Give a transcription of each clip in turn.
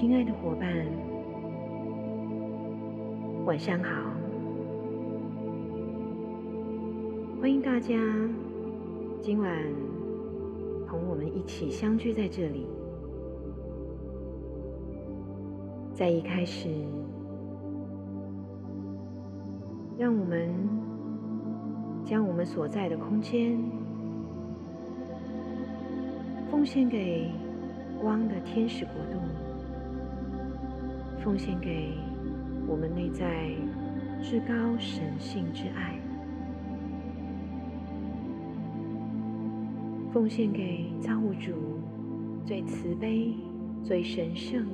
亲爱的伙伴，晚上好！欢迎大家今晚同我们一起相聚在这里。在一开始，让我们将我们所在的空间奉献给光的天使国度，奉献给我们内在至高神性之爱，奉献给造物主最慈悲、最神圣。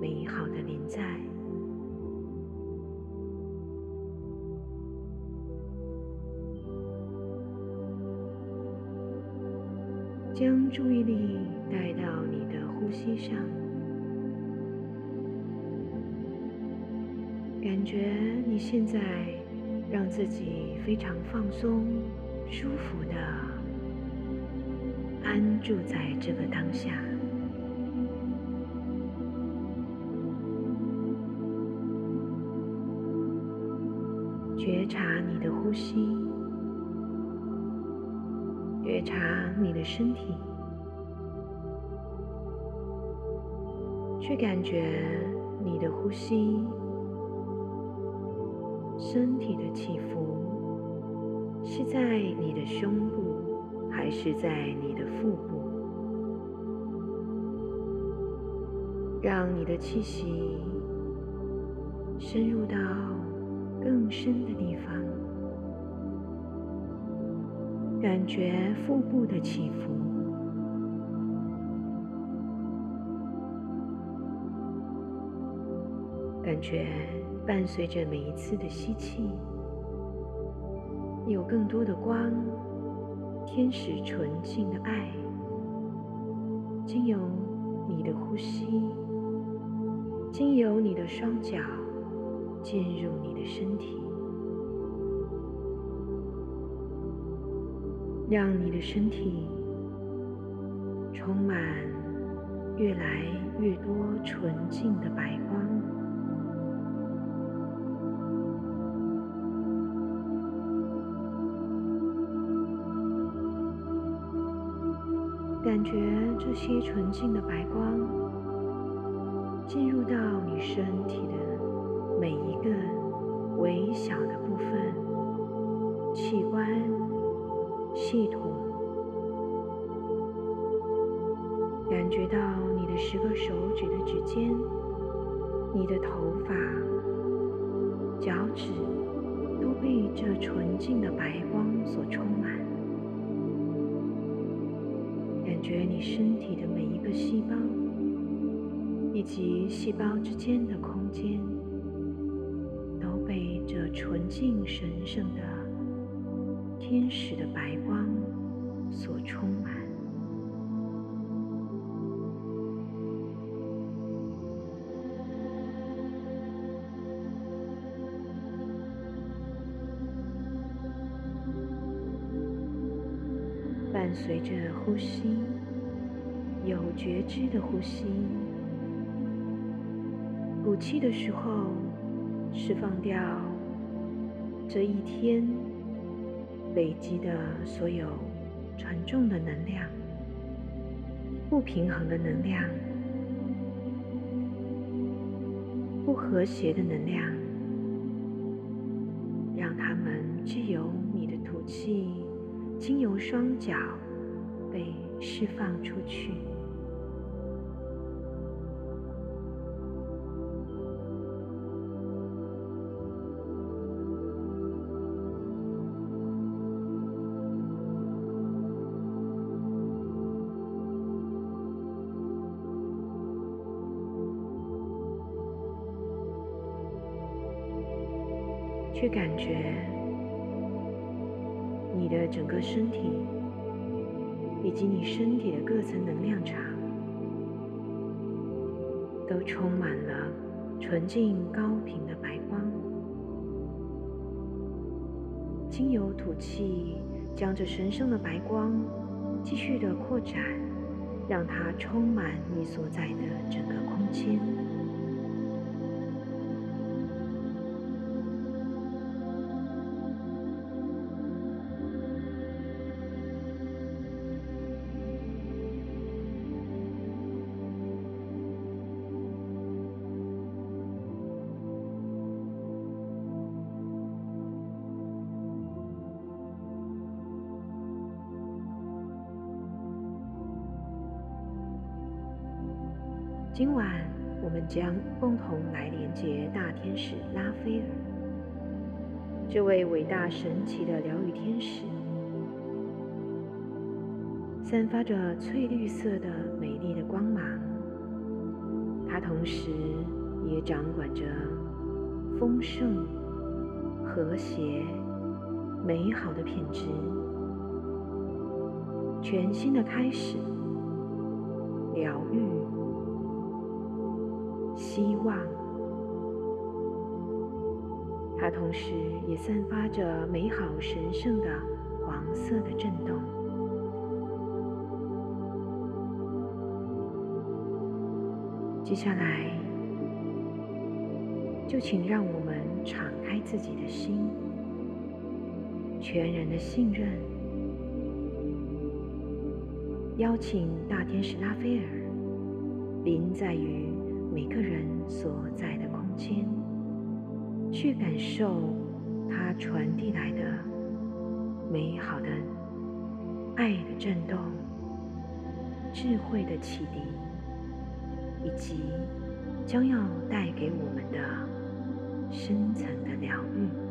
美好的临在，将注意力带到你的呼吸上，感觉你现在让自己非常放松、舒服的安住在这个当下。觉察你的呼吸，觉察你的身体，去感觉你的呼吸，身体的起伏是在你的胸部，还是在你的腹部？让你的气息深入到。更深的地方，感觉腹部的起伏，感觉伴随着每一次的吸气，有更多的光，天使纯净的爱，经由你的呼吸，经由你的双脚。进入你的身体，让你的身体充满越来越多纯净的白光，感觉这些纯净的白光进入到你身体的。每一个微小的部分、器官、系统，感觉到你的十个手指的指尖、你的头发、脚趾都被这纯净的白光所充满，觉你身体的每一个细胞以及细胞之间的空间。都被这纯净神圣的天使的白光所充满，伴随着呼吸，觉知的呼吸，鼓气的时候释放掉。这一天累积的所有沉重的能量、不平衡的能量、不和谐的能量，让它们既由你的吐气，经由双脚被释放出。去身体，以及你身体的各层能量场，都充满了纯净高频的白光。经由吐气，将这神圣的白光继续的扩展，让它充满你所在的整个空。间。共同来连接大天使拉斐尔，这位伟大神奇的疗愈天使，散发着翠绿色的美丽的光芒。他同时也掌管着丰盛、和谐、美好的品质，全新的开始，疗愈。希望，它同时也散发着美好神圣的黄色的震动。接下来，就请让我们敞开自己的心，全然的信任，邀请大天使拉斐尔临在于。每个人所在的空间，去感受它传递来的美好的爱的震动、智慧的启迪，以及将要带给我们的深层的疗愈。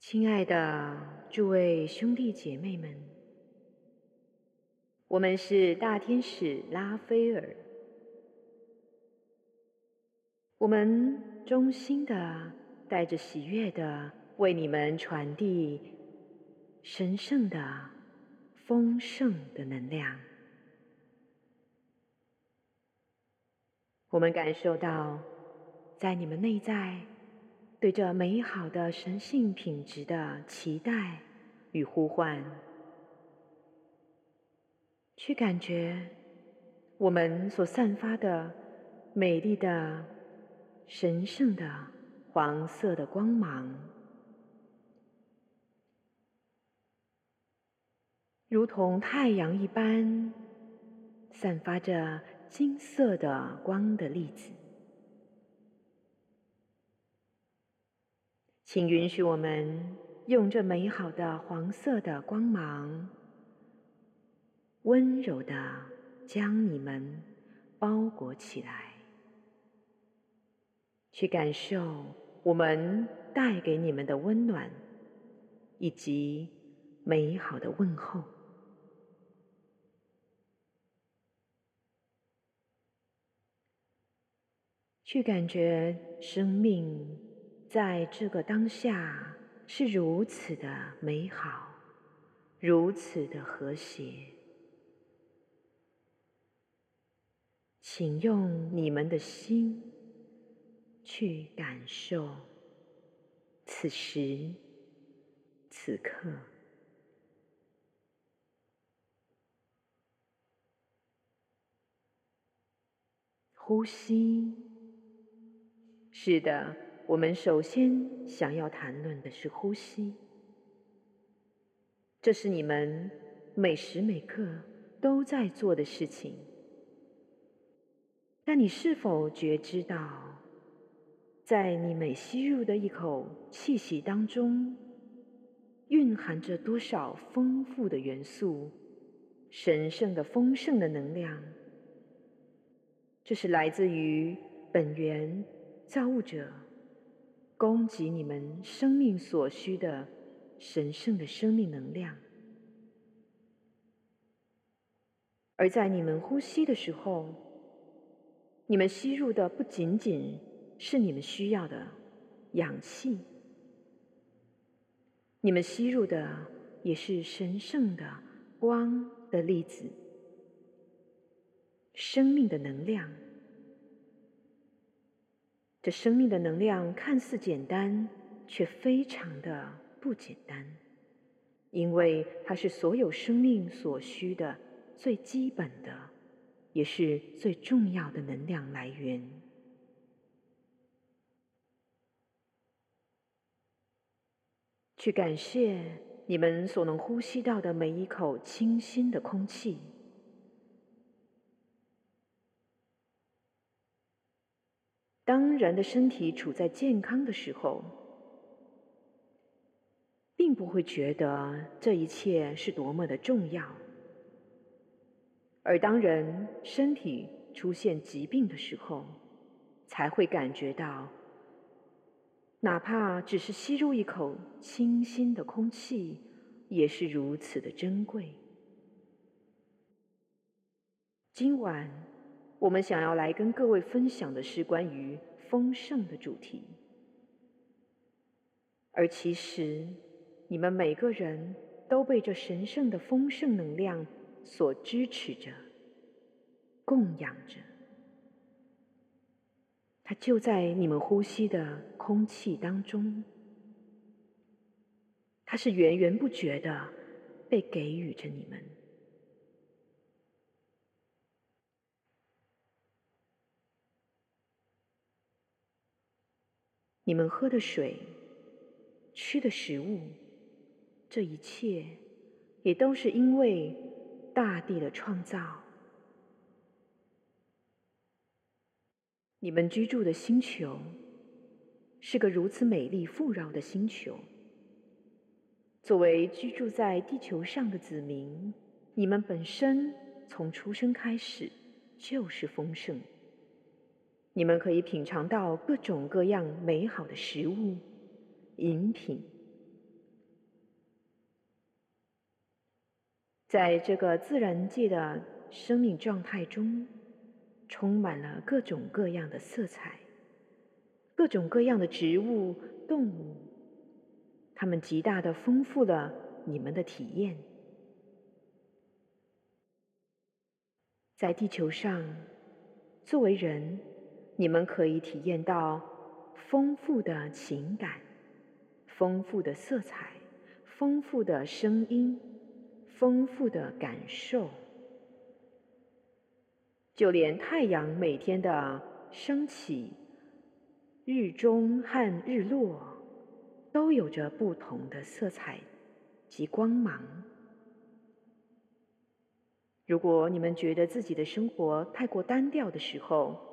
亲爱的诸位兄弟姐妹们，我们是大天使拉斐尔，我们衷心的带着喜悦的为你们传递神圣的、丰盛的能量。我们感受到，在你们内在。对这美好的神性品质的期待与呼唤，去感觉我们所散发的美丽的、神圣的黄色的光芒，如同太阳一般，散发着金色的光的粒子。请允许我们用这美好的黄色的光芒，温柔的将你们包裹起来，去感受我们带给你们的温暖以及美好的问候。去感觉生命在这个当下是如此的美好，如此的和谐。请用你们的心去感受此时此刻。呼吸，是的，我们首先想要谈论的是呼吸。这是你们每时每刻都在做的事情。但你是否觉知到，在你每吸入的一口气息当中，蕴含着多少丰富的元素、神圣的丰盛的能量？这是来自于本源造物者供给你们生命所需的神圣的生命能量，而在你们呼吸的时候，你们吸入的不仅仅是你们需要的氧气，你们吸入的也是神圣的光的粒子。生命的能量，这生命的能量看似简单，却非常的不简单，因为它是所有生命所需的最基本的，也是最重要的能量来源。去感谢你们所能呼吸到的每一口清新的空气。当人的身体处在健康的时候，并不会觉得这一切是多么的重要；而当人身体出现疾病的时候，才会感觉到，哪怕只是吸入一口清新的空气，也是如此的珍贵。今晚。我们想要来跟各位分享的是关于丰盛的主题，而其实你们每个人都被这神圣的丰盛能量所支持着、供养着，它就在你们呼吸的空气当中，它是源源不绝的被给予着你们。你们喝的水、吃的食物，这一切也都是因为大地的创造。你们居住的星球是个如此美丽富饶的星球。作为居住在地球上的子民，你们本身从出生开始就是丰盛。你们可以品尝到各种各样美好的食物、饮品，在这个自然界的生命状态中，充满了各种各样的色彩，各种各样的植物、动物，它们极大的丰富了你们的体验。在地球上，作为人。你们可以体验到丰富的情感、丰富的色彩、丰富的声音、丰富的感受，就连太阳每天的升起、日中和日落，都有着不同的色彩及光芒。如果你们觉得自己的生活太过单调的时候，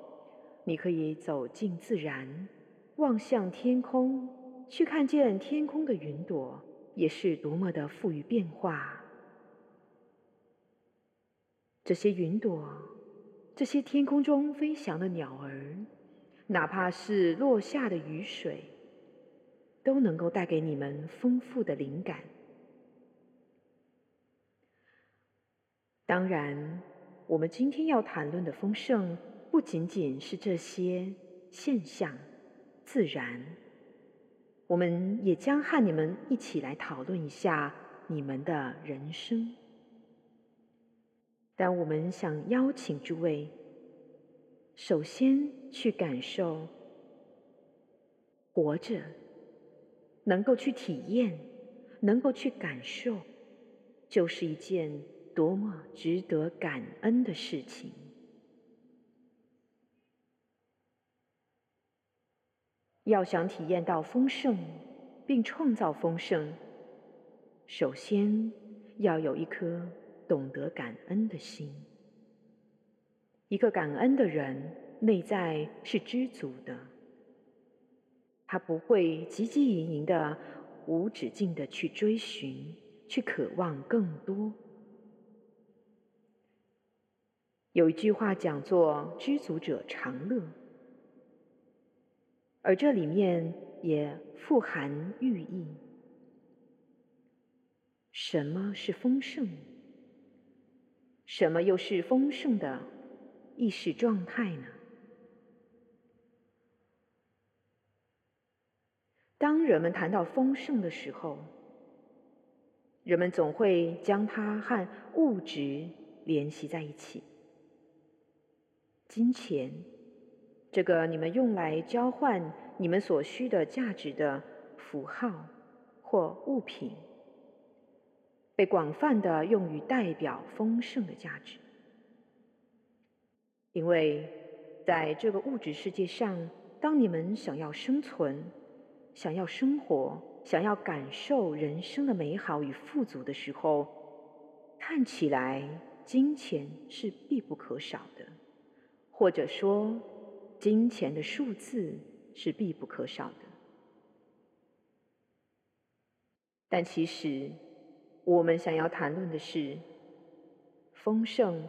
你可以走进自然，望向天空，去看见天空的云朵，也是多么的富于变化。这些云朵，这些天空中飞翔的鸟儿，哪怕是落下的雨水，都能够带给你们丰富的灵感。当然，我们今天要谈论的丰盛。不仅仅是这些现象、自然。我们也将和你们一起来讨论一下你们的人生。但我们想邀请诸位，首先去感受活着，能够去体验，能够去感受，就是一件多么值得感恩的事情。要想体验到丰盛，并创造丰盛，首先要有一颗懂得感恩的心。一个感恩的人，内在是知足的，他不会汲汲营营的、无止境的去追寻、去渴望更多。有一句话讲做：“知足者常乐。”而这里面也富含寓意。什么是丰盛？什么又是丰盛的意识状态呢？当人们谈到丰盛的时候，人们总会将它和物质联系在一起，金钱。这个你们用来交换你们所需的价值的符号或物品，被广泛的用于代表丰盛的价值，因为在这个物质世界上，当你们想要生存、想要生活、想要感受人生的美好与富足的时候，看起来金钱是必不可少的，或者说。金钱的数字是必不可少的，但其实我们想要谈论的是，丰盛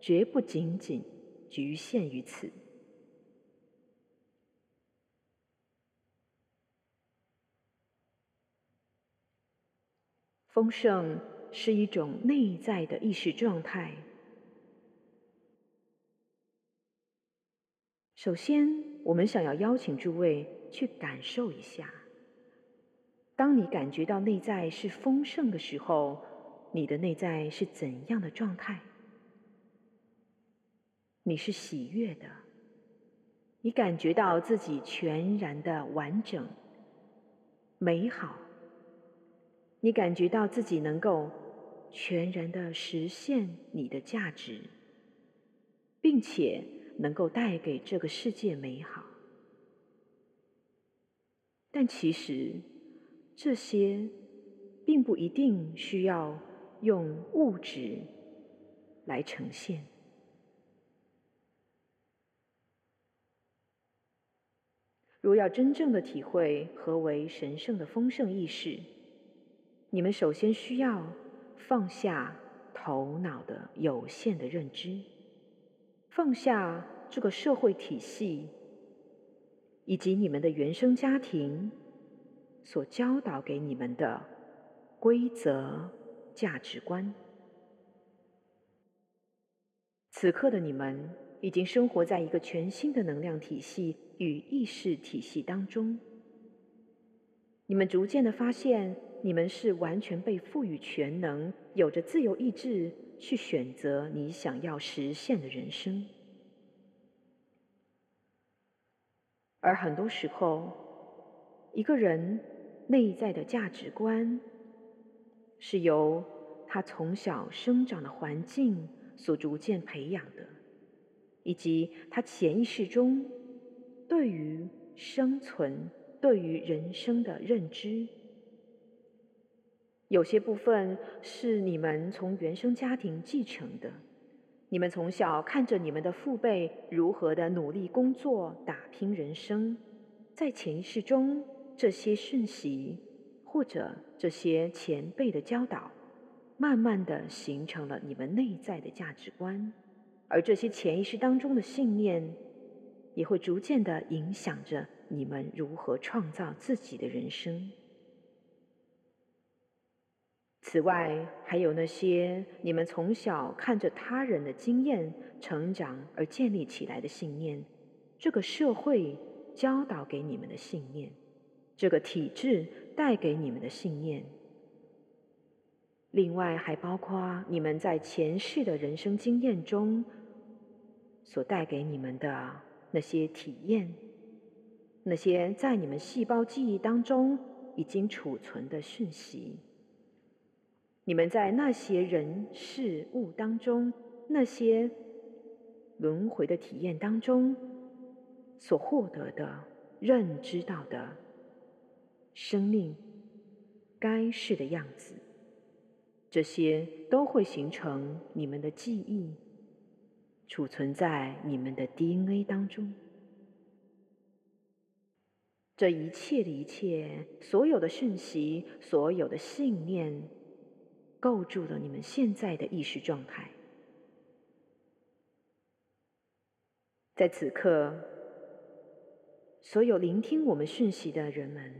绝不仅仅局限于此。丰盛是一种内在的意识状态。首先，我们想要邀请诸位去感受一下：当你感觉到内在是丰盛的时候，你的内在是怎样的状态？你是喜悦的，你感觉到自己全然的完整、美好，你感觉到自己能够全然的实现你的价值，并且。能够带给这个世界美好，但其实这些并不一定需要用物质来呈现。若要真正的体会何为神圣的丰盛意识，你们首先需要放下头脑的有限的认知。放下这个社会体系，以及你们的原生家庭所教导给你们的规则价值观。此刻的你们已经生活在一个全新的能量体系与意识体系当中。你们逐渐的发现，你们是完全被赋予全能，有着自由意志。去选择你想要实现的人生，而很多时候，一个人内在的价值观是由他从小生长的环境所逐渐培养的，以及他潜意识中对于生存、对于人生的认知。有些部分是你们从原生家庭继承的，你们从小看着你们的父辈如何的努力工作、打拼人生，在潜意识中，这些讯息或者这些前辈的教导，慢慢的形成了你们内在的价值观，而这些潜意识当中的信念，也会逐渐的影响着你们如何创造自己的人生。此外，还有那些你们从小看着他人的经验成长而建立起来的信念，这个社会教导给你们的信念，这个体制带给你们的信念。另外，还包括你们在前世的人生经验中所带给你们的那些体验，那些在你们细胞记忆当中已经储存的讯息。你们在那些人事物当中，那些轮回的体验当中所获得的、认知到的生命该是的样子。这些都会形成你们的记忆，储存在你们的 DNA 当中。这一切的一切，所有的讯息，所有的信念，构筑了你们现在的意识状态。在此刻，所有聆听我们讯息的人们。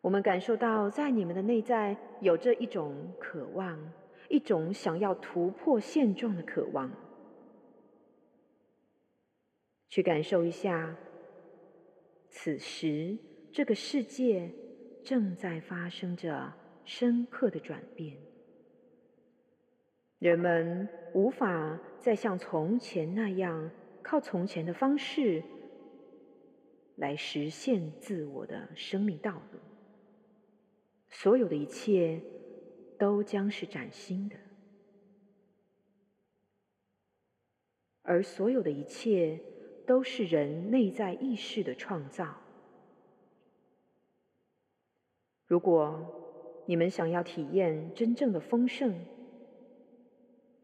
我们感受到，在你们的内在有着一种渴望，一种想要突破现状的渴望。去感受一下，此时这个世界正在发生着深刻的转变。人们无法再像从前那样，靠从前的方式来实现自我的生命道路。所有的一切都将是崭新的，而所有的一切都是人内在意识的创造。如果你们想要体验真正的丰盛，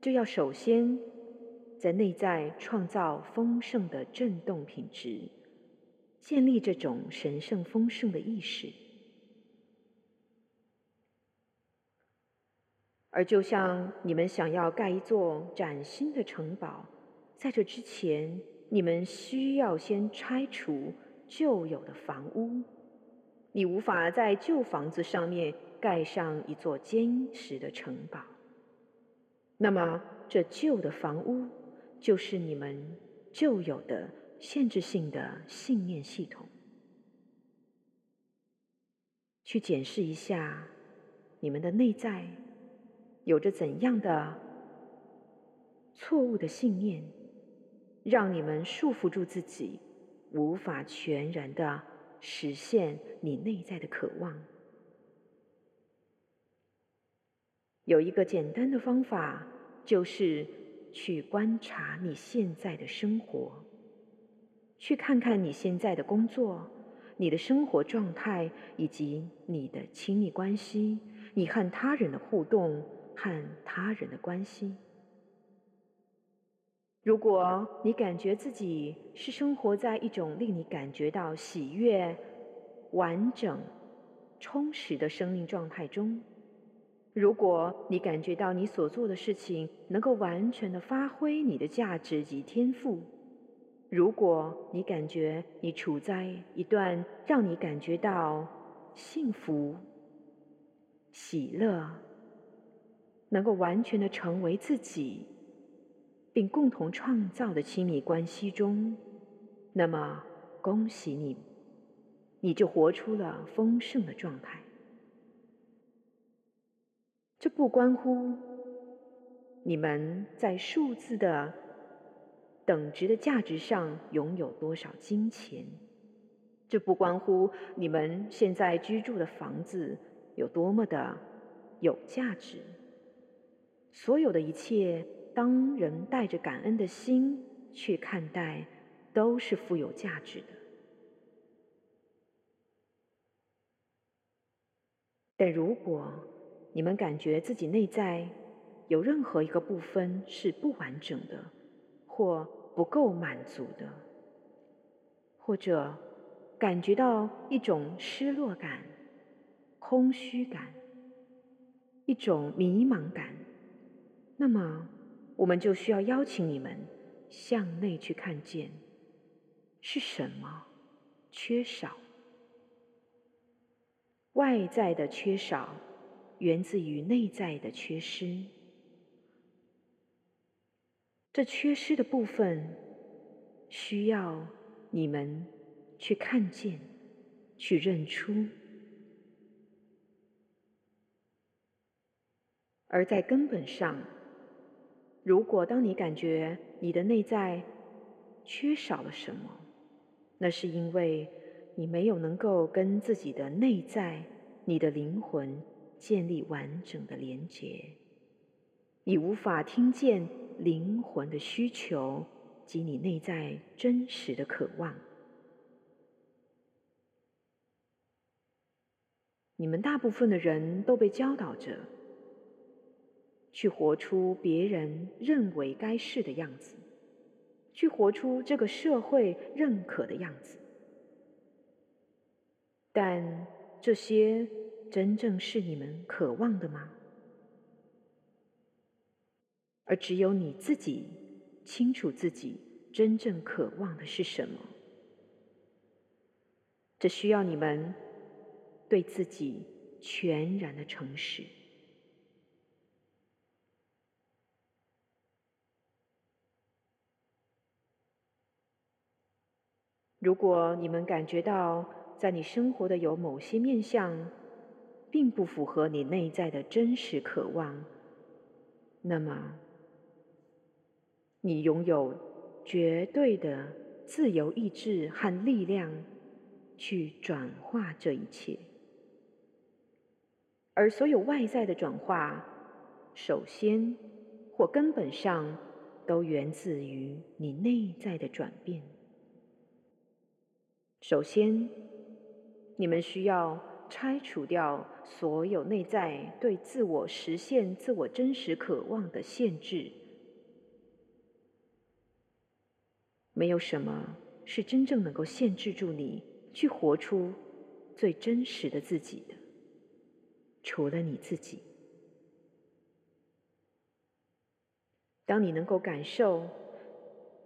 就要首先在内在创造丰盛的振动品质，建立这种神圣丰盛的意识。而就像你们想要盖一座崭新的城堡，在这之前，你们需要先拆除旧有的房屋。你无法在旧房子上面盖上一座坚实的城堡。那么，这旧的房屋就是你们旧有的限制性的信念系统。去检视一下你们的内在。有着怎样的错误的信念，让你们束缚住自己，无法全然的实现你内在的渴望？有一个简单的方法，就是去观察你现在的生活，去看看你现在的工作、你的生活状态以及你的亲密关系，你和他人的互动。和他人的关系。如果你感觉自己是生活在一种令你感觉到喜悦、完整、充实的生命状态中，如果你感觉到你所做的事情能够完全的发挥你的价值及天赋，如果你感觉你处在一段让你感觉到幸福、喜乐。能够完全的成为自己，并共同创造的亲密关系中，那么恭喜你，你就活出了丰盛的状态。这不关乎你们在数字的等值的价值上拥有多少金钱，这不关乎你们现在居住的房子有多么的有价值。所有的一切，当人带着感恩的心去看待，都是富有价值的。但如果你们感觉自己内在有任何一个部分是不完整的，或不够满足的，或者感觉到一种失落感、空虚感、一种迷茫感。那么，我们就需要邀请你们向内去看见，是什么缺少？外在的缺少源自于内在的缺失。这缺失的部分需要你们去看见、去认出。而在根本上，如果当你感觉你的内在缺少了什么，那是因为你没有能够跟自己的内在、你的灵魂建立完整的连结，你无法听见灵魂的需求及你内在真实的渴望。你们大部分的人都被教导着。去活出别人认为该是的样子，去活出这个社会认可的样子。但这些真正是你们渴望的吗？而只有你自己清楚自己真正渴望的是什么。这需要你们对自己全然的诚实。如果你们感觉到在你生活的有某些面相，并不符合你内在的真实渴望，那么你拥有绝对的自由意志和力量去转化这一切。而所有外在的转化，首先或根本上都源自于你内在的转变。首先，你们需要拆除掉所有内在对自我实现、自我真实渴望的限制。没有什么是真正能够限制住你去活出最真实的自己的，除了你自己。当你能够感受、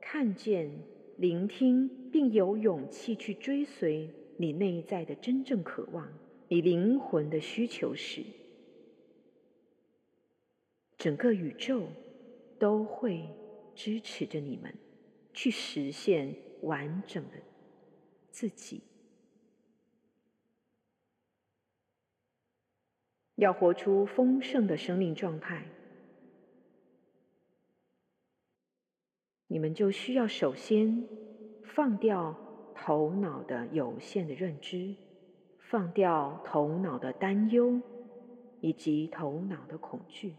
看见。聆听并有勇气去追随你内在的真正渴望，你灵魂的需求时，整个宇宙都会支持着你们去实现完整的自己。要活出丰盛的生命状态，你们就需要首先。放掉头脑的有限的认知，放掉头脑的担忧以及头脑的恐惧。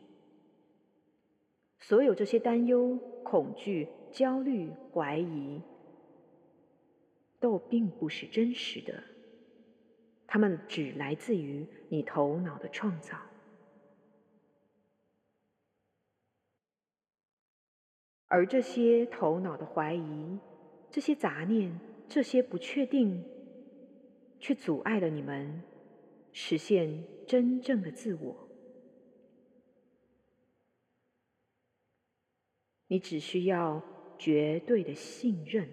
所有这些担忧、恐惧、焦虑、怀疑，都并不是真实的，它们只来自于你头脑的创造。而这些头脑的怀疑。这些杂念，这些不确定，却阻碍了你们实现真正的自我。你只需要绝对的信任，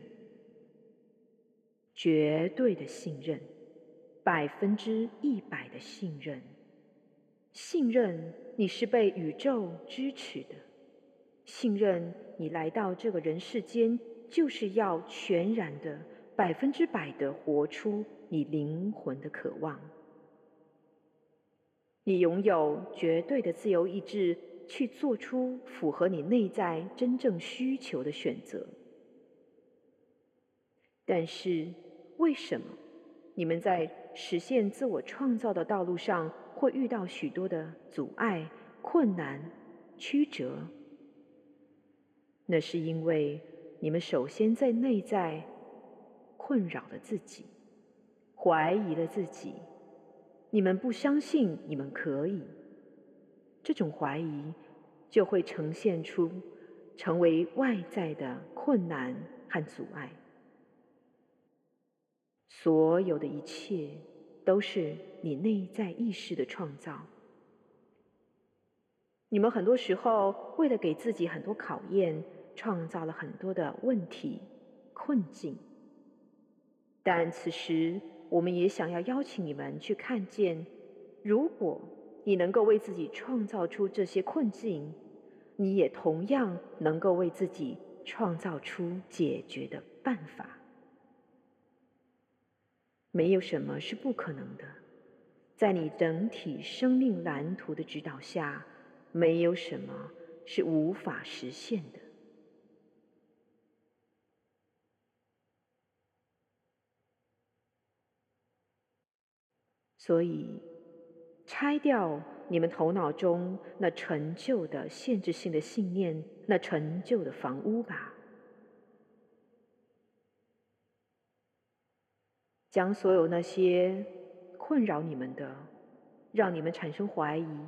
绝对的信任，百分之一百的信任，信任你是被宇宙支持的，信任你来到这个人世间。就是要全然的、百分之百的活出你灵魂的渴望。你拥有绝对的自由意志，去做出符合你内在真正需求的选择。但是，为什么你们在实现自我创造的道路上会遇到许多的阻碍、困难、曲折？那是因为。你们首先在内在困扰了自己，怀疑了自己，你们不相信你们可以，这种怀疑就会呈现出成为外在的困难和阻碍。所有的一切都是你内在意识的创造。你们很多时候为了给自己很多考验。创造了很多的问题、困境，但此时我们也想要邀请你们去看见：如果你能够为自己创造出这些困境，你也同样能够为自己创造出解决的办法。没有什么是不可能的，在你整体生命蓝图的指导下，没有什么是无法实现的。所以，拆掉你们头脑中那陈旧的限制性的信念，那陈旧的房屋吧。将所有那些困扰你们的、让你们产生怀疑、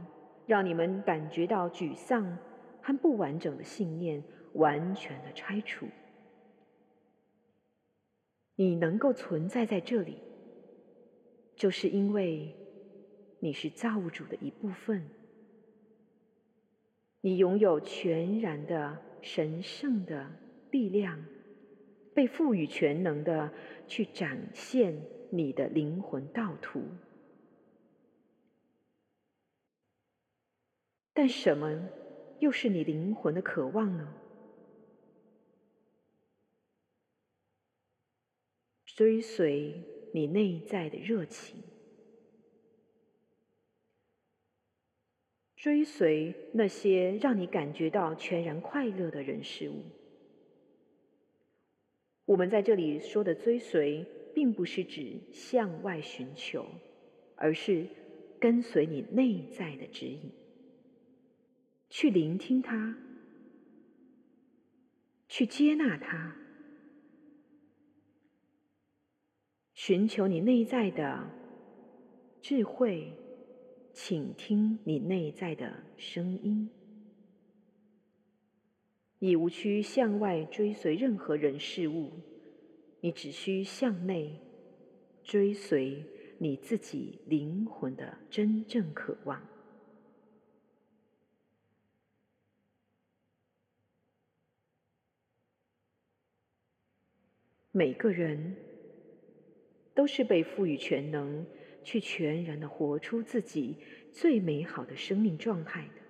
让你们感觉到沮丧和不完整的信念，完全的拆除。你能够存在在这里，就是因为你是造物主的一部分，你拥有全然的神圣的力量。被赋予全能的去展现你的灵魂道途，但什么又是你灵魂的渴望呢？追随你内在的热情，追随那些让你感觉到全然快乐的人事物。我们在这里说的追随，并不是指向外寻求，而是跟随你内在的指引，去聆听它，去接纳它，寻求你内在的智慧，倾听你内在的声音。你无需向外追随任何人事物，你只需向内追随你自己灵魂的真正渴望。每个人都是被赋予全能，去全然的活出自己最美好的生命状态的。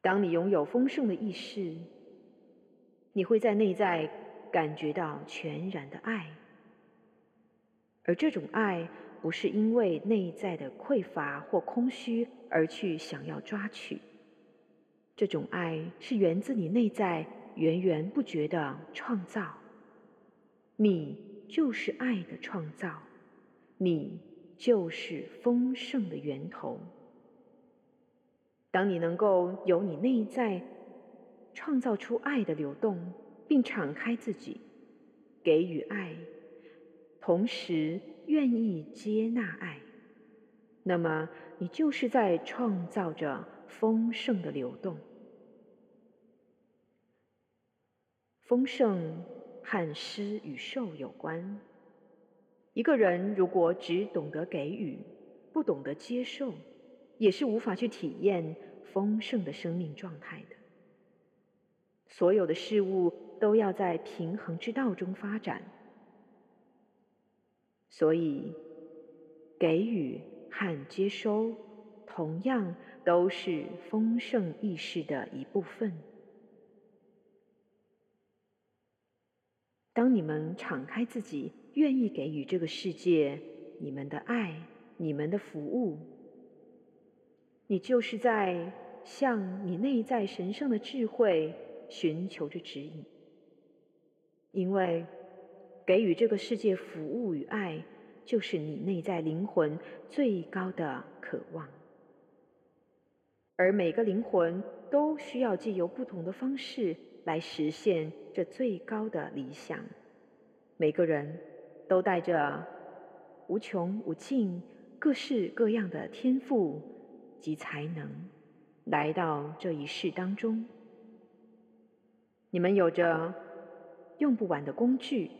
当你拥有丰盛的意识，你会在内在感觉到全然的爱，而这种爱不是因为内在的匮乏或空虚而去想要抓取，这种爱是源自你内在源源不绝的创造。你就是爱的创造，你就是丰盛的源头。当你能够由你内在创造出爱的流动，并敞开自己，给予爱，同时愿意接纳爱，那么你就是在创造着丰盛的流动。丰盛和施与受有关。一个人如果只懂得给予，不懂得接受。也是无法去体验丰盛的生命状态的。所有的事物都要在平衡之道中发展，所以给予和接收同样都是丰盛意识的一部分。当你们敞开自己，愿意给予这个世界你们的爱、你们的服务。你就是在向你内在神圣的智慧寻求着指引，因为给予这个世界服务与爱，就是你内在灵魂最高的渴望。而每个灵魂都需要借由不同的方式来实现这最高的理想。每个人都带着无穷无尽、各式各样的天赋。及才能来到这一世当中，你们有着用不完的工具，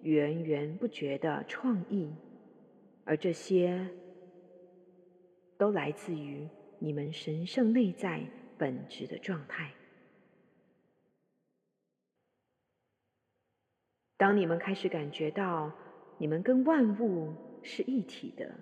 源源不绝的创意，而这些都来自于你们神圣内在本质的状态。当你们开始感觉到你们跟万物是一体的，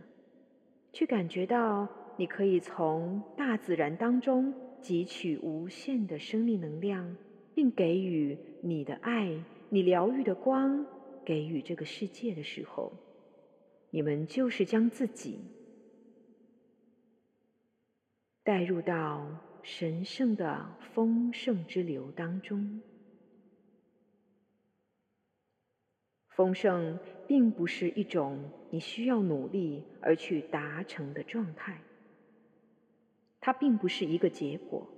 去感觉到。你可以从大自然当中汲取无限的生命能量，并给予你的爱、你疗愈的光，给予这个世界的时候，你们就是将自己带入到神圣的丰盛之流当中。丰盛并不是一种你需要努力而去达成的状态，它并不是一个结果，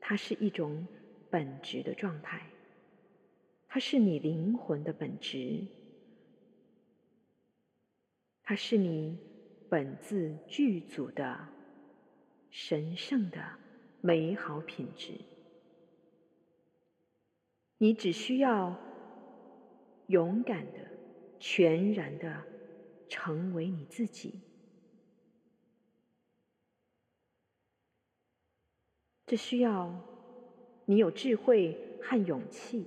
它是一种本质的状态，它是你灵魂的本质，它是你本自具足的神圣的美好品质，你只需要。勇敢的、全然的成为你自己，这需要你有智慧和勇气，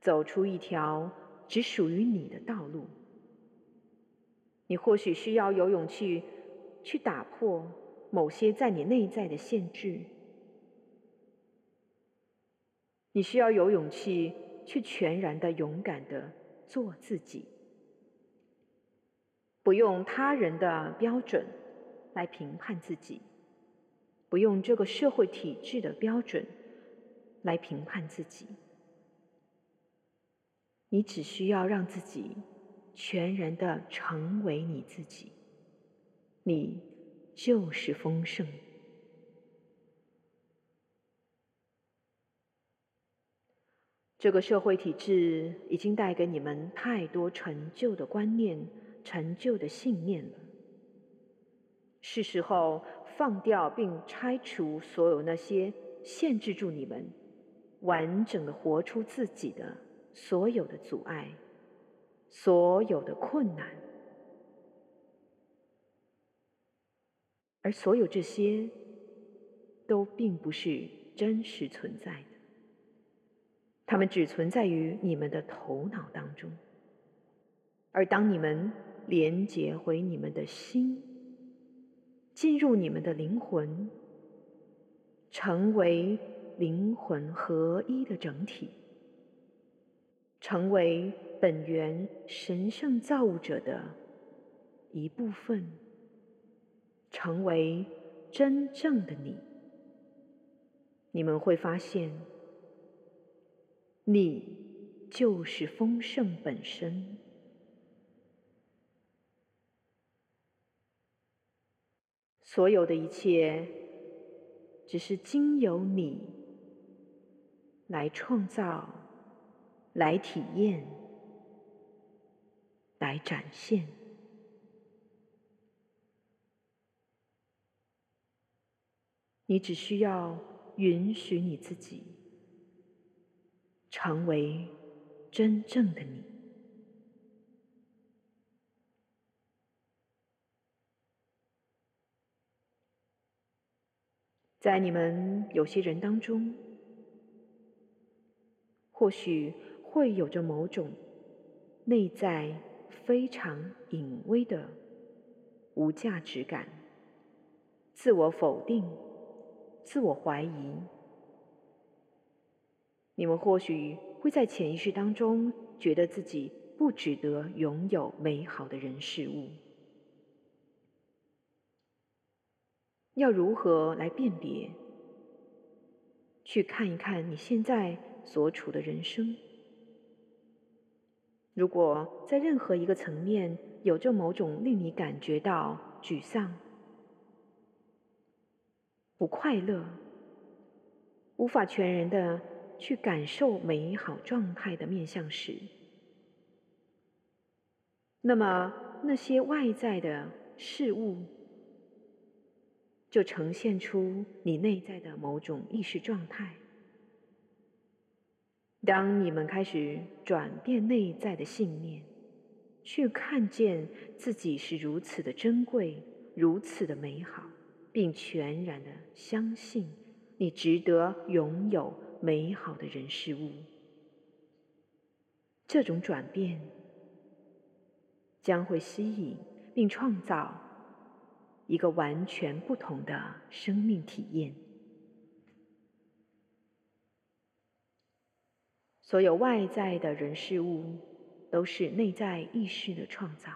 走出一条只属于你的道路。你或许需要有勇气去打破某些在你内在的限制，你需要有勇气。去全然的、勇敢的做自己，不用他人的标准来评判自己，不用这个社会体制的标准来评判自己。你只需要让自己全然的成为你自己，你就是丰盛。这个社会体制已经带给你们太多陈旧的观念、陈旧的信念了。是时候放掉并拆除所有那些限制住你们完整的活出自己的所有的阻碍、所有的困难，而所有这些都并不是真实存在的。它们只存在于你们的头脑当中，而当你们连接回你们的心，进入你们的灵魂，成为灵魂合一的整体，成为本源神圣造物者的一部分，成为真正的你，你们会发现。你就是丰盛本身，所有的一切只是经由你来创造、来体验、来展现。你只需要允许你自己。成为真正的你，在你们有些人当中，或许会有着某种内在非常隐微的无价值感、自我否定、自我怀疑。你们或许会在潜意识当中觉得自己不值得拥有美好的人事物。要如何来辨别？去看一看你现在所处的人生。如果在任何一个层面有着某种令你感觉到沮丧、不快乐、无法全然的。去感受美好状态的面向时，那么那些外在的事物就呈现出你内在的某种意识状态。当你们开始转变内在的信念，去看见自己是如此的珍贵、如此的美好，并全然的相信你值得拥有。美好的人事物，这种转变将会吸引并创造一个完全不同的生命体验。所有外在的人事物都是内在意识的创造，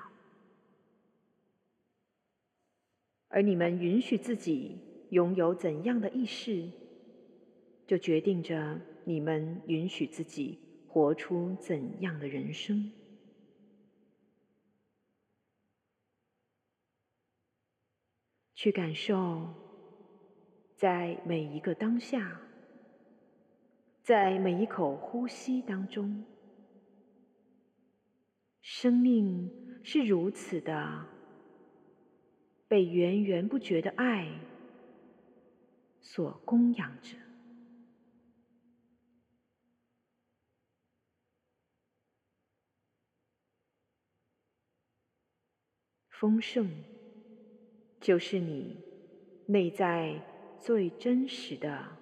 而你们允许自己拥有怎样的意识，就决定着你们允许自己活出怎样的人生。去感受，在每一个当下。在每一口呼吸当中，生命是如此的被源源不绝的爱所供养着。丰盛就是你内在最真实的。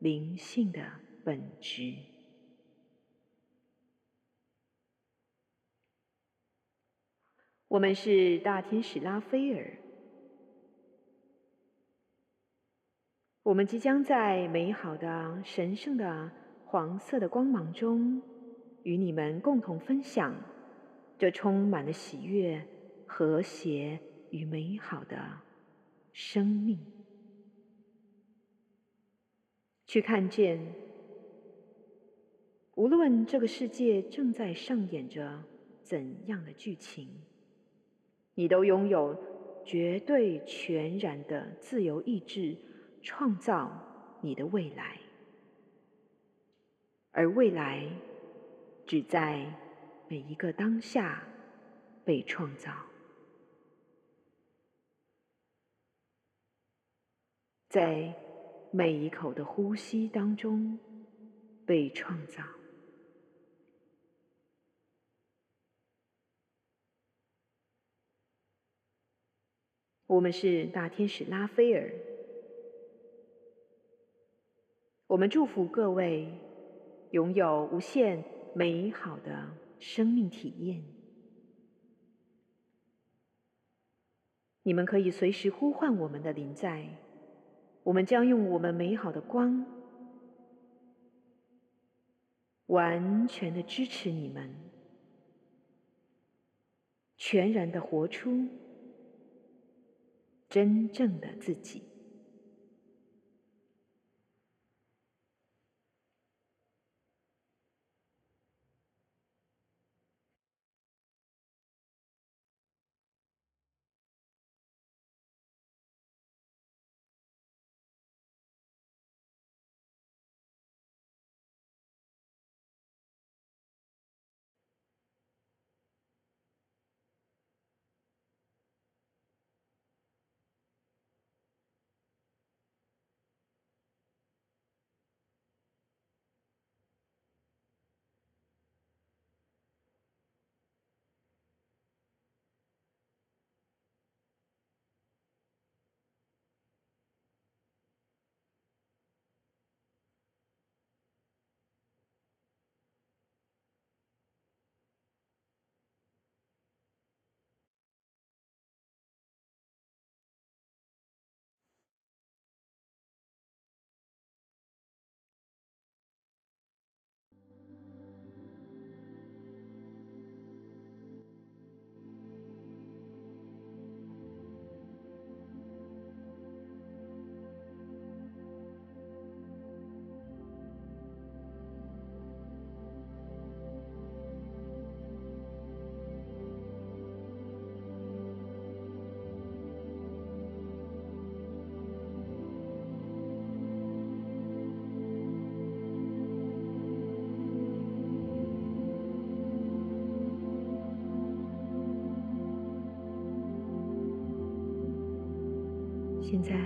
灵性的本质。我们是大天使拉斐尔，我们即将在美好的、神圣的黄色的光芒中，与你们共同分享这充满了喜悦、和谐与美好的生命。去看见，无论这个世界正在上演着怎样的剧情，你都拥有绝对全然的自由意志，创造你的未来，而未来只在每一个当下被创造，在。每一口的呼吸当中被创造。我们是大天使拉斐尔，我们祝福各位拥有无限美好的生命体验。你们可以随时呼唤我们的灵在。我们将用我们美好的光，完全的支持你们，全然的活出真正的自己。现在，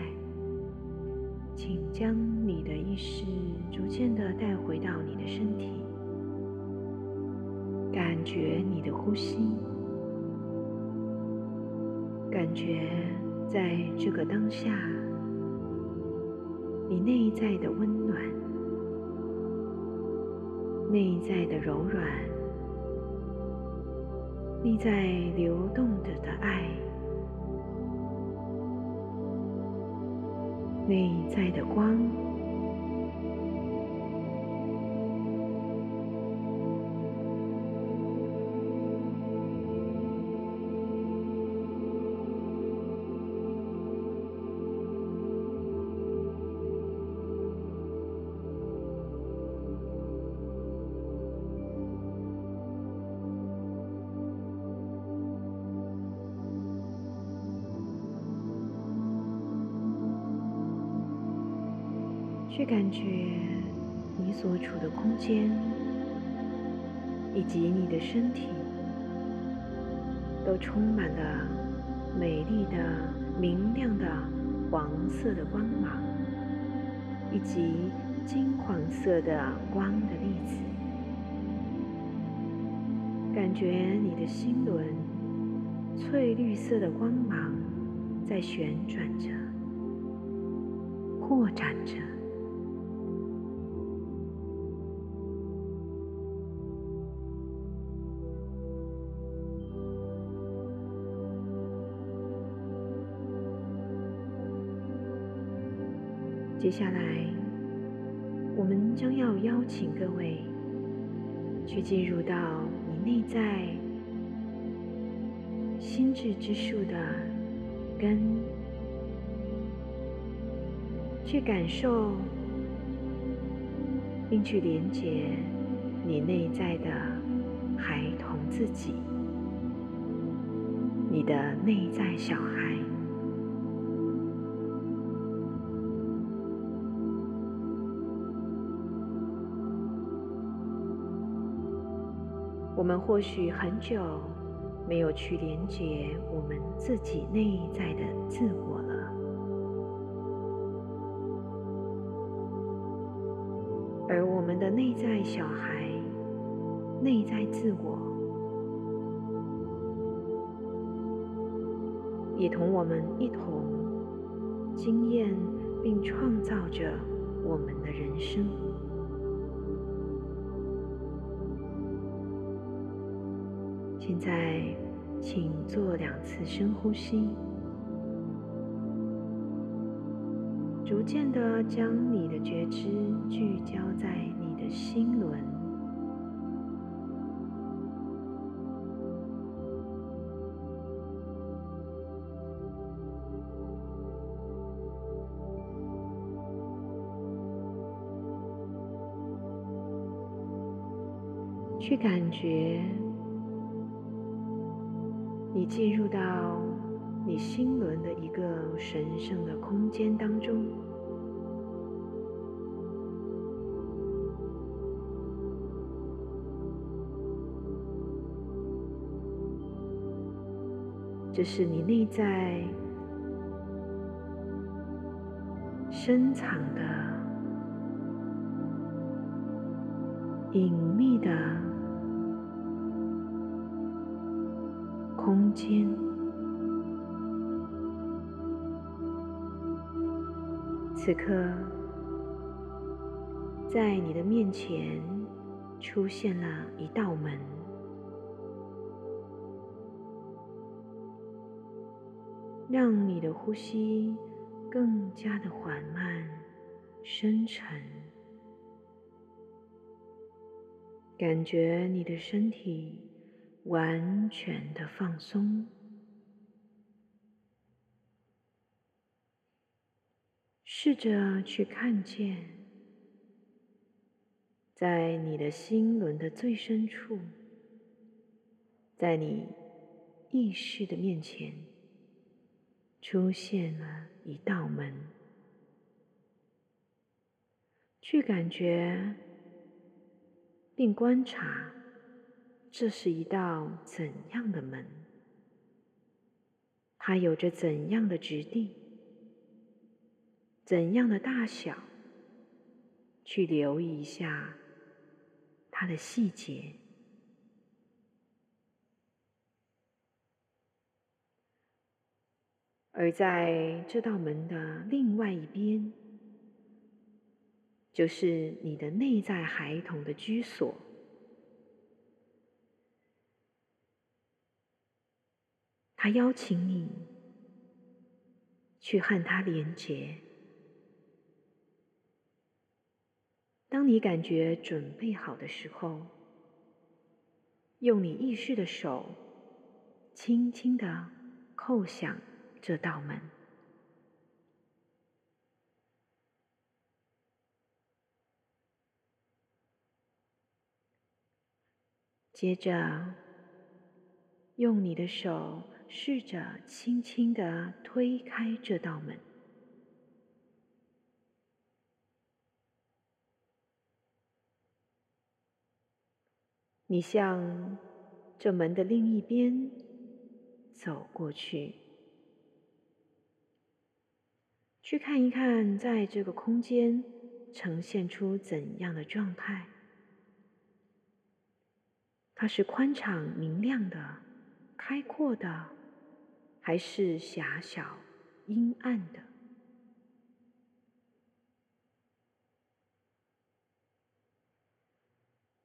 请将你的意识逐渐的带回到你的身体，感觉你的呼吸，感觉在这个当下，你内在的温暖，内在的柔软，内在流动着的爱。内在的光，去感觉你所处的空间以及你的身体，都充满了美丽的、明亮的黄色的光芒，以及金黄色的光的粒子。感觉你的心轮翠绿色的光芒在旋转着、扩展着。接下来，我们将要邀请各位去进入到你内在心智之树的根，去感受并去连接你内在的孩童自己，你的内在小孩。我们或许很久没有去连接我们自己内在的自我了，而我们的内在小孩、内在自我，也同我们一同经验并创造着我们的人生。在，请做两次深呼吸，逐渐的将你的觉知聚焦在你的心轮，去感觉。进入到你心轮的一个神圣的空间当中，这是你内在深藏的、隐秘的。空间，此刻，在你的面前出现了一道门，让你的呼吸更加的缓慢、深沉，感觉你的身体。完全的放松，试着去看见，在你的心轮的最深处，在你意识的面前，出现了一道门，去感觉并观察。这是一道怎样的门？它有着怎样的质地？怎样的大小？去留意一下它的细节。而在这道门的另外一边，就是你的内在孩童的居所。他邀请你去和他连结。当你感觉准备好的时候，用你意识的手轻轻的叩响这道门，接着用你的手。试着轻轻地推开这道门。你向这门的另一边走过去去看一看在这个空间呈现出怎样的状态。它是宽敞明亮的开阔的还是狭小阴暗的？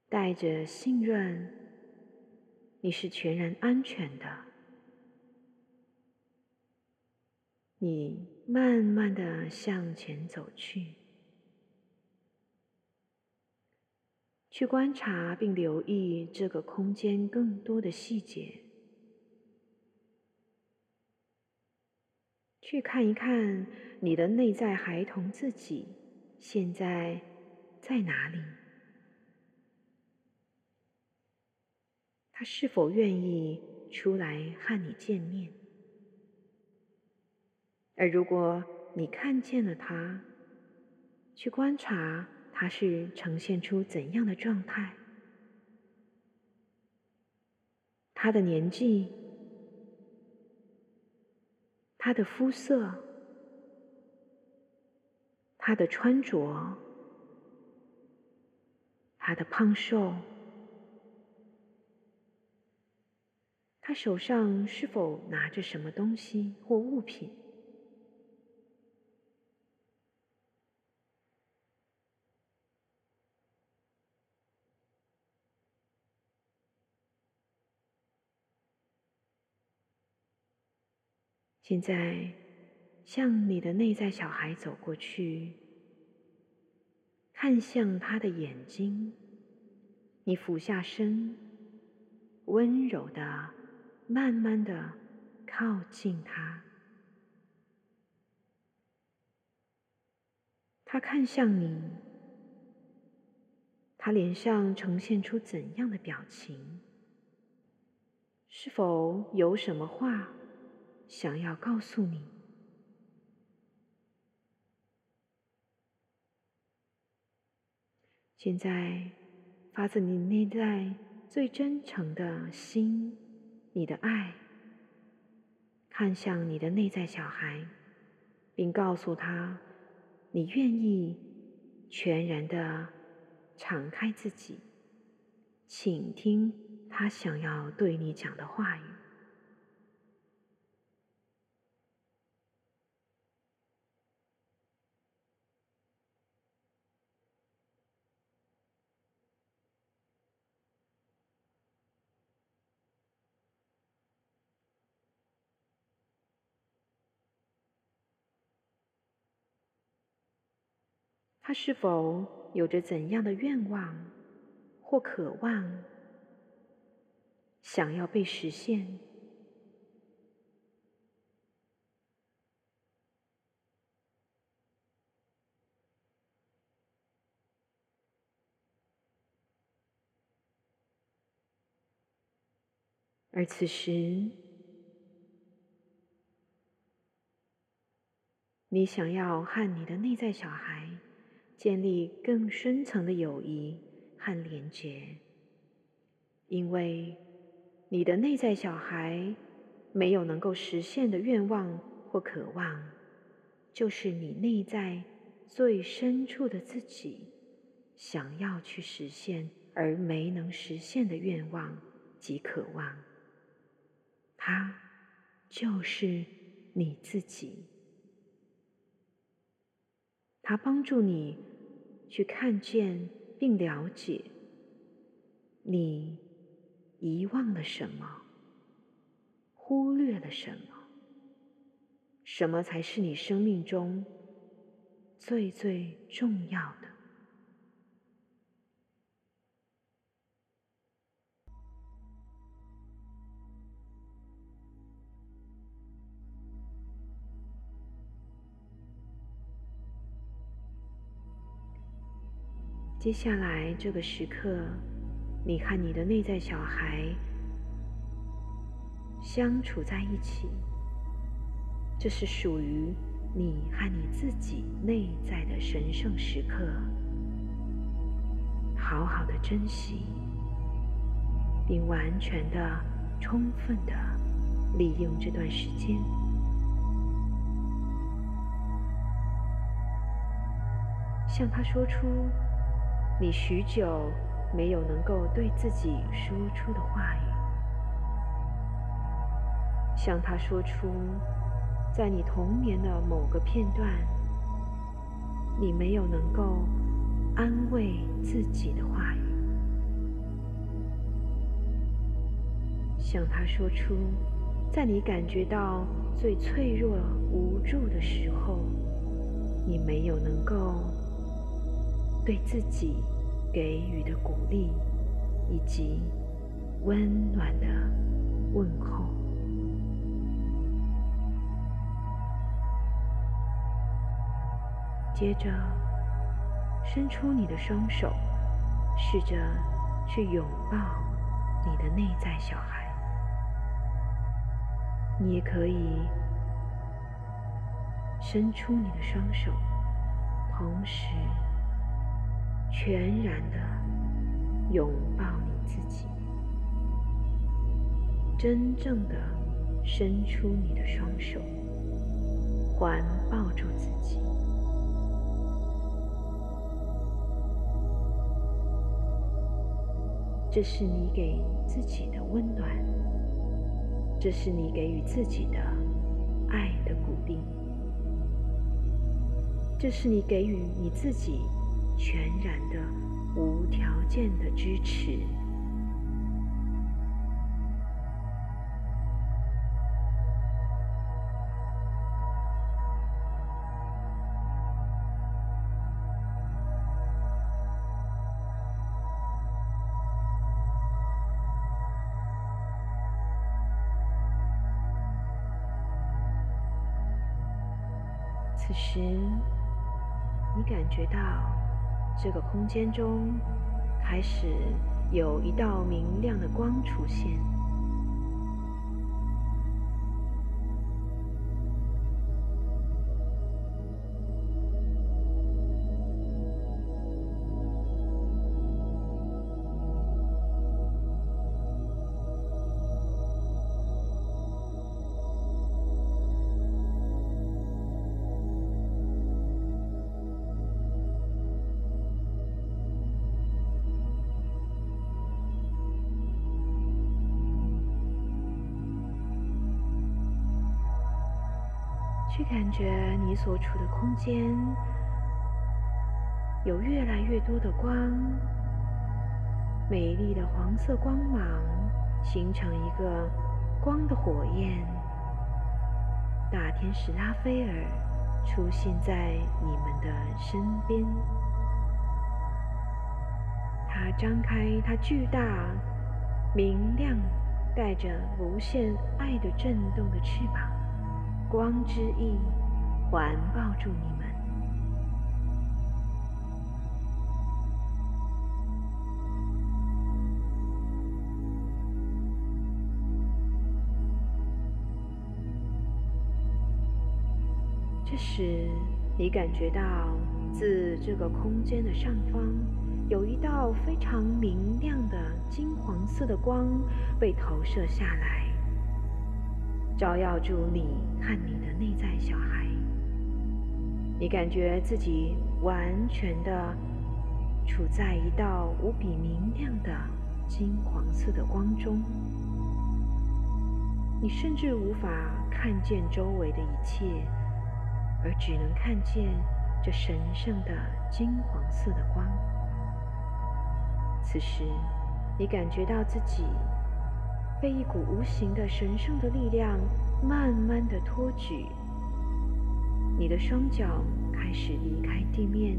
带着信任，你是全然安全的。你慢慢的向前走去，去观察并留意这个空间更多的细节，去看一看你的内在孩童自己现在在哪里。他是否愿意出来和你见面？而如果你看见了他，去观察他是呈现出怎样的状态？他的年纪，他的肤色，他的穿着，他的胖瘦。他手上是否拿着什么东西或物品？现在，向你的内在小孩走过去，看向他的眼睛，你俯下身，温柔的。慢慢的靠近他，他看向你，他脸上呈现出怎样的表情？是否有什么话想要告诉你？现在发自你内在最真诚的心。你的爱，看向你的内在小孩，并告诉他，你愿意全然的敞开自己，倾听他想要对你讲的话语。他是否有着怎样的愿望或渴望，想要被实现？而此时，你想要和你的内在小孩。建立更深层的友谊和连结，因为你的内在小孩没有能够实现的愿望或渴望，就是你内在最深处的自己想要去实现而没能实现的愿望及渴望。它就是你自己。它帮助你去看见并了解你遗忘了什么，忽略了什么，什么才是你生命中最最重要的。接下来这个时刻，你和你的内在小孩相处在一起，这是属于你和你自己内在的神圣时刻，好好的珍惜，并完全的、充分的利用这段时间。向他说出你许久没有能够对自己说出的话语，向他说出在你童年的某个片段，你没有能够安慰自己的话语，向他说出在你感觉到最脆弱无助的时候，你没有能够。对自己给予的鼓励，以及温暖的问候。接着，伸出你的双手，试着去拥抱你的内在小孩。你也可以伸出你的双手，同时。全然的拥抱你自己，真正的伸出你的双手，环抱住自己。这是你给自己的温暖，这是你给予自己的爱的鼓励，这是你给予你自己。全然的、无条件的支持。此时，你感觉到。这个空间中开始有一道明亮的光出现。所处的空间有越来越多的光，美丽的黄色光芒形成一个光的火焰。大天使拉斐尔出现在你们的身边，他张开他巨大、明亮、带着无限爱的震动的翅膀。光之翼环抱住你们，这时你感觉到自这个空间的上方有一道非常明亮的金黄色的光被投射下来。照耀住你和你的内在小孩，你感觉自己完全的处在一道无比明亮的金黄色的光中，你甚至无法看见周围的一切，而只能看见这神圣的金黄色的光。此时，你感觉到自己。被一股无形的神圣的力量慢慢的托举，你的双脚开始离开地面，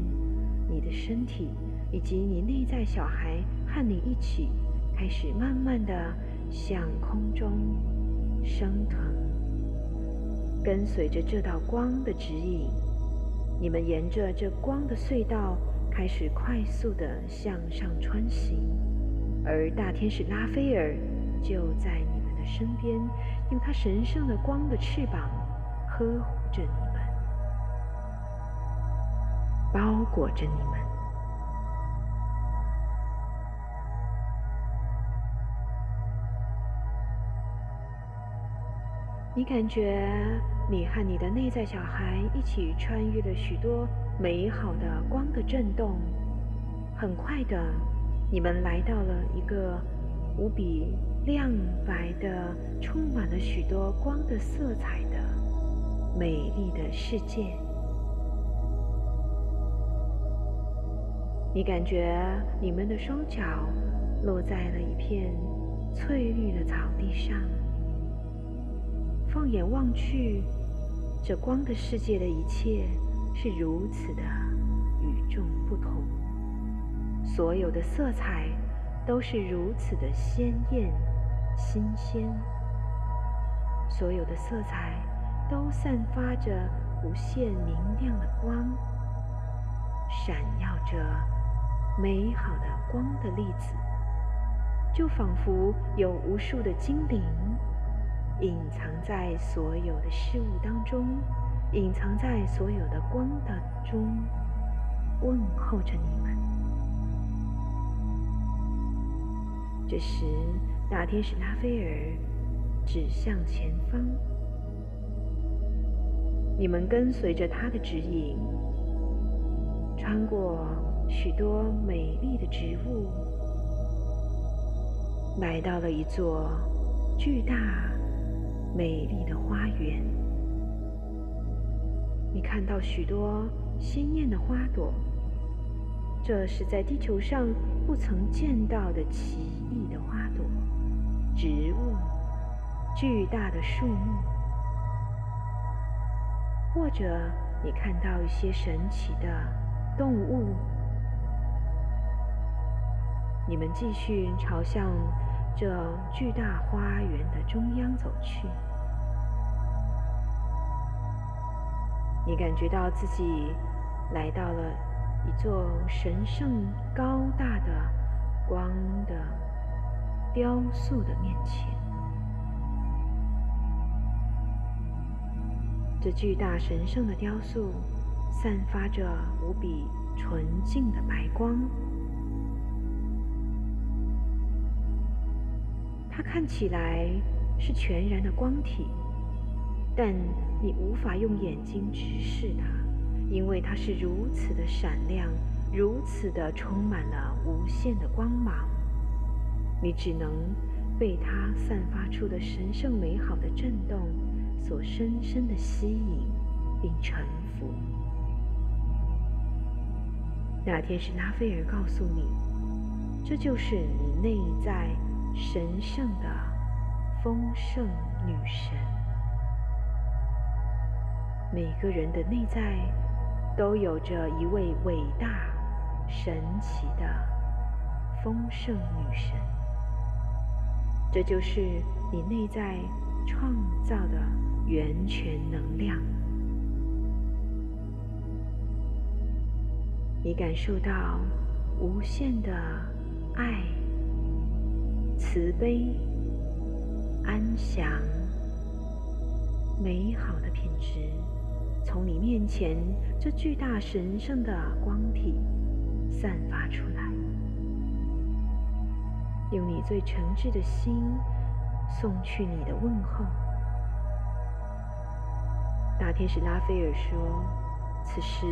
你的身体以及你内在小孩和你一起开始慢慢的向空中升腾。跟随着这道光的指引，你们沿着这光的隧道开始快速的向上穿行，而大天使拉斐尔。就在你们的身边，用他神圣的光的翅膀呵护着你，包裹着你们。你感觉你和你的内在小孩一起穿越了许多美好的光的震动很快的你们来到了一个无比亮白的充满了许多光的色彩的美丽的世界。你感觉你们的双脚落在了一片翠绿的草地上。放眼望去，这光的世界的一切是如此的与众不同，所有的色彩都是如此的鲜艳、新鲜，所有的色彩都散发着无限明亮的光，闪耀着美好的光的粒子，就仿佛有无数的精灵。隐藏在所有的事物当中，隐藏在所有的光的中，问候着你们。这时，大天使拉斐尔指向前方，你们跟随着他的指引，穿过许多美丽的植物，来到了一座巨大。美丽的花园，你看到许多鲜艳的花朵，这是在地球上不曾见到的奇异的花朵、植物、巨大的树木，或者你看到一些神奇的动物。你们继续朝向这巨大花园的中央走去。你感觉到自己来到了一座神圣高大的光的雕塑的面前。这巨大神圣的雕塑散发着无比纯净的白光，它看起来是全然的光体。但你无法用眼睛直视它，因为它是如此的闪亮，如此的充满了无限的光芒。你只能被它散发出的神圣美好的震动所深深的吸引，并臣服。那天是拉斐尔告诉你，这就是你内在神圣的丰盛女神。每个人的内在都有着一位伟大、神奇的丰盛女神，这就是你内在创造的源泉能量。你感受到无限的爱、慈悲、安详、美好的品质。从你面前这巨大神圣的光体散发出来，用你最诚挚的心送去你的问候。大天使拉斐尔说：“此时，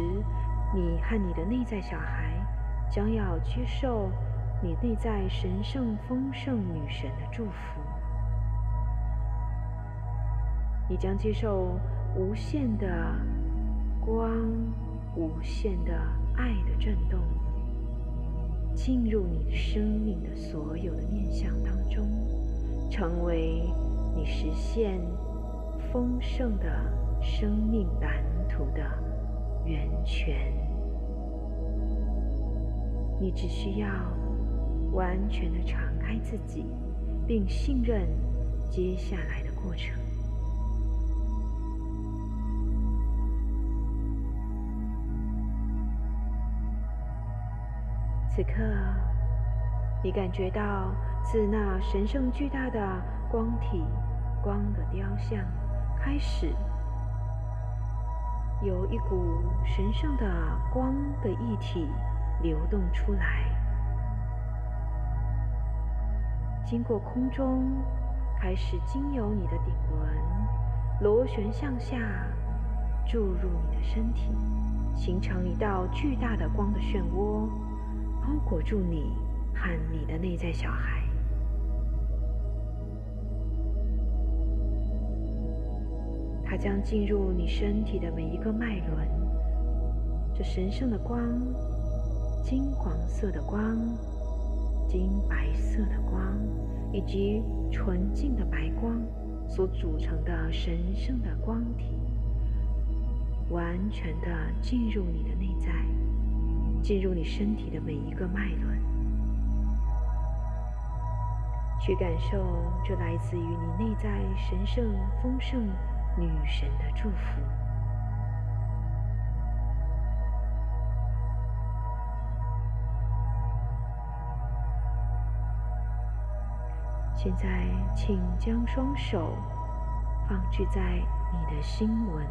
你和你的内在小孩将要接受你内在神圣丰盛女神的祝福，你将接受。”无限的光，无限的爱的震动，进入你生命的所有的面相当中，成为你实现丰盛的生命蓝图的源泉。你只需要完全的敞开自己，并信任接下来的过程。此刻，你感觉到自那神圣巨大的光体、光的雕像开始，有一股神圣的光的一体流动出来，经过空中，开始经由你的顶轮，螺旋向下注入你的身体，形成一道巨大的光的漩涡，包裹住你和你的内在小孩。它将进入你身体的每一个脉轮，这神圣的光，金黄色的光，金白色的光，以及纯净的白光所组成的神圣的光体，完全的进入你的内在，进入你身体的每一个脉轮，去感受这来自于你内在神圣丰盛。女神的祝福。现在，请将双手放置在你的心轮，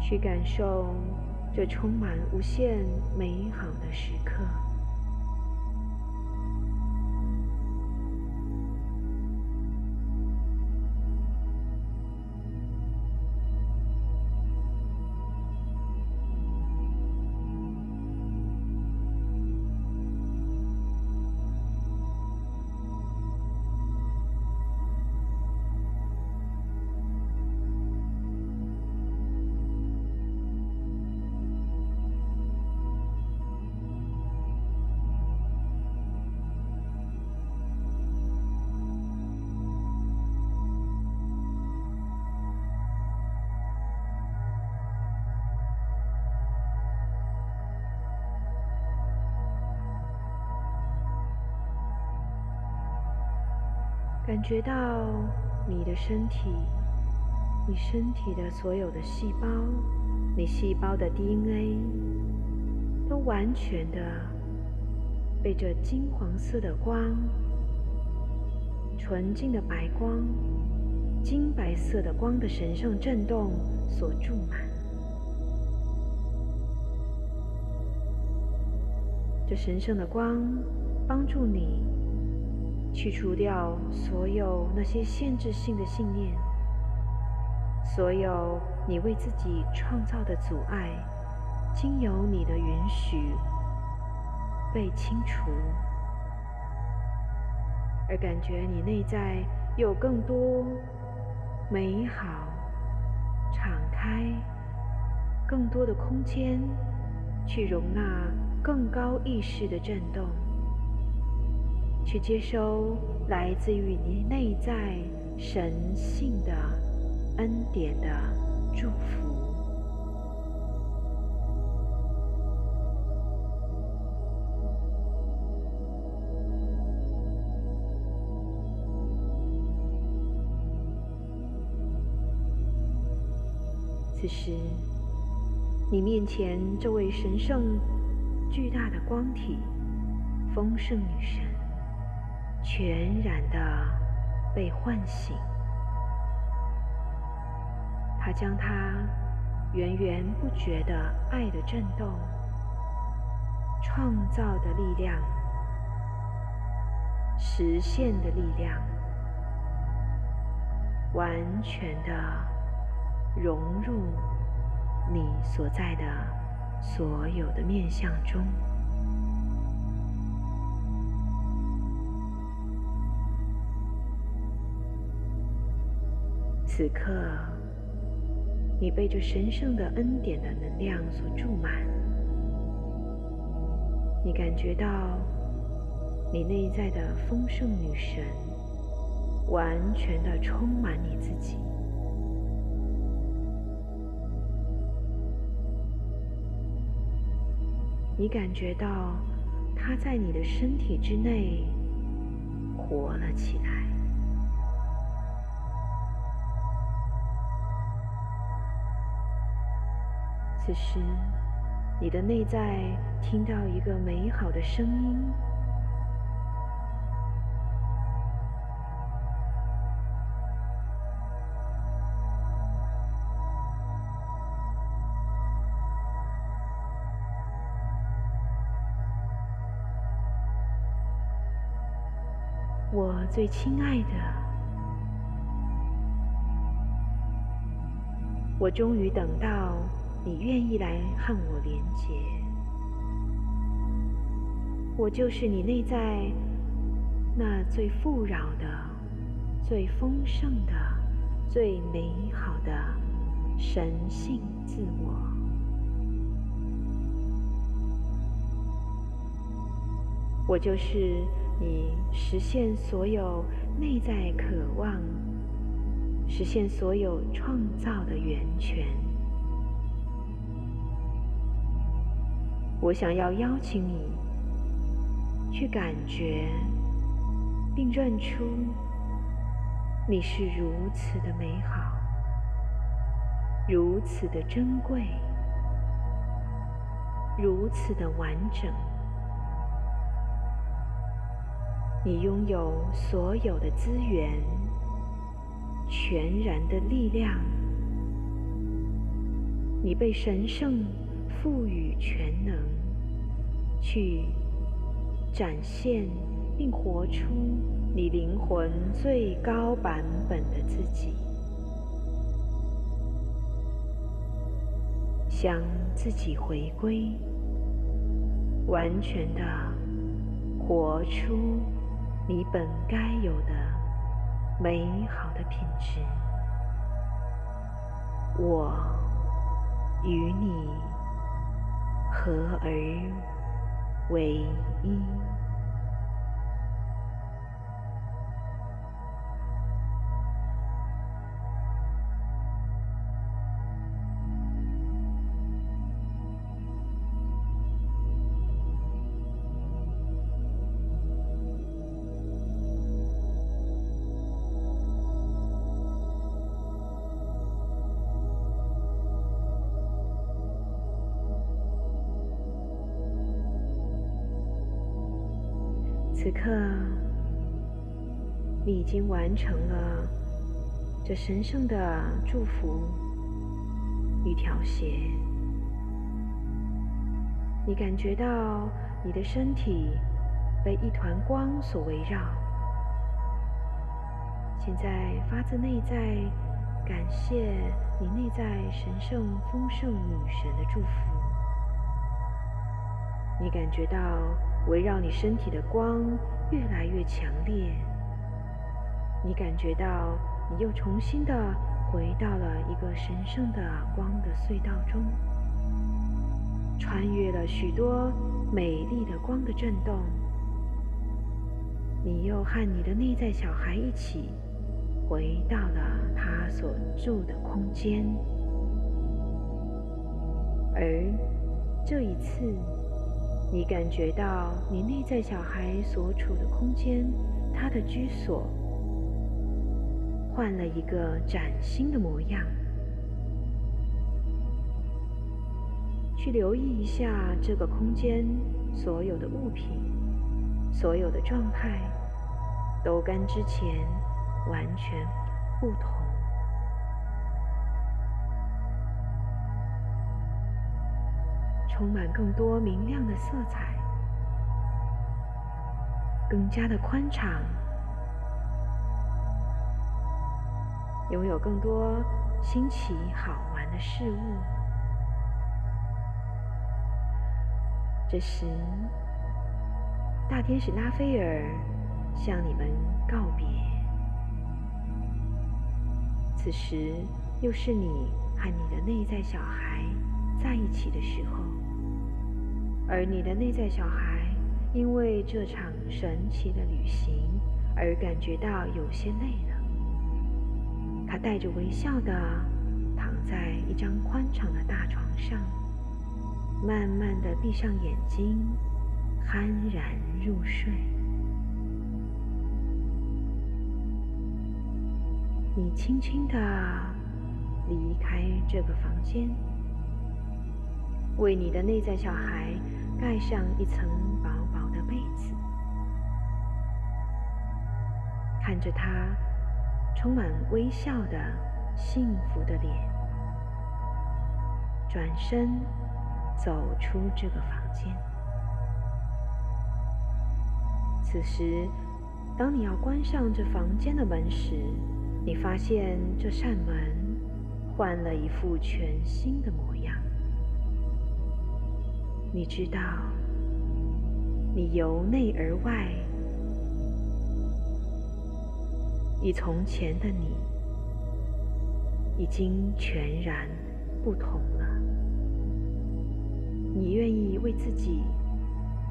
去感受。这充满无限美好的时刻，觉到你的身体，你身体的所有的细胞，你细胞的 DNA，都完全的被这金黄色的光、纯净的白光、金白色的光的神圣震动所注满。这神圣的光帮助你。去除掉所有那些限制性的信念，所有你为自己创造的阻碍，经由你的允许被清除，而感觉你内在有更多美好、敞开、更多的空间，去容纳更高意识的震动。去接收来自于你内在神性的恩典的祝福。此时，你面前这位神圣巨大的光体——丰盛女神。全然的被唤醒，他将他源源不绝的爱的震动、创造的力量、实现的力量，完全的融入你所在的所有的面相中。此刻，你被这神圣的恩典的能量所注满，你感觉到你内在的丰盛女神完全的充满你自己，你感觉到她在你的身体之内活了起来。此时你的内在听到一个美好的声音。我最亲爱的我终于等到你愿意来和我连结。我就是你内在那最富饶的、最丰盛的、最美好的神性自我。我就是你实现所有内在渴望、实现所有创造的源泉。我想要邀请你去感觉，并认出你是如此的美好，如此的珍贵，如此的完整。你拥有所有的资源，全然的力量。你被神圣赋予全能，去展现并活出你灵魂最高版本的自己，向自己回归，完全的活出。你本该有的美好的品质，我与你合而为一。已经完成了这神圣的祝福与调谐。你感觉到你的身体被一团光所围绕。现在发自内在感谢你内在神圣丰盛女神的祝福。你感觉到。围绕你身体的光越来越强烈，你感觉到你又重新的回到了一个神圣的光的隧道中，穿越了许多美丽的光的震动，你又和你的内在小孩一起回到了他所住的空间，而这一次。你感觉到你内在小孩所处的空间，他的居所换了一个崭新的模样。去留意一下这个空间所有的物品，所有的状态，都跟之前完全不同。充满更多明亮的色彩，更加的宽敞，拥有更多新奇好玩的事物。这时，大天使拉斐尔向你们告别。此时，又是你和你的内在小孩在一起的时候。而你的内在小孩，因为这场神奇的旅行而感觉到有些累了。他带着微笑的躺在一张宽敞的大床上，慢慢的闭上眼睛，酣然入睡。你轻轻的离开这个房间，为你的内在小孩。盖上一层薄薄的被子，看着他充满微笑的幸福的脸，转身走出这个房间。此时，当你要关上这房间的门时，你发现这扇门换了一副全新的模样。你知道，你由内而外，与从前的你已经全然不同了。你愿意为自己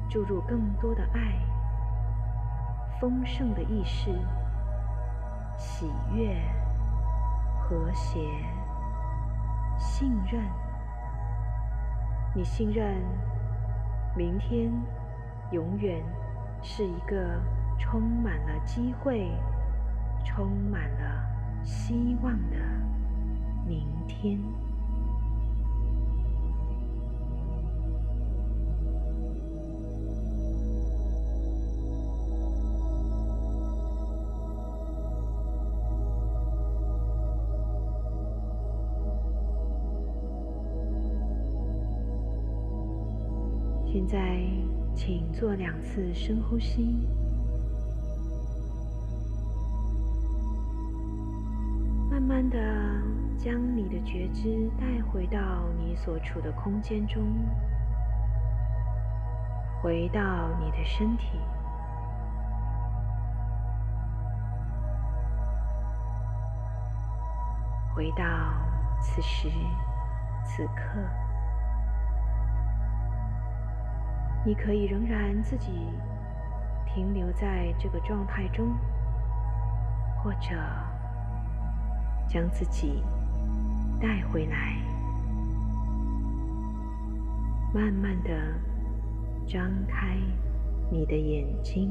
注入更多的爱、丰盛的意识、喜悦、和谐、信任。你信任明天永远是一个充满了机会、充满了希望的明天。现在，请做两次深呼吸，慢的将你的觉知带回到你所处的空间中，回到你的身体，回到此时此刻。你可以仍然自己停留在这个状态中，或者将自己带回来，慢慢的张开你的眼睛。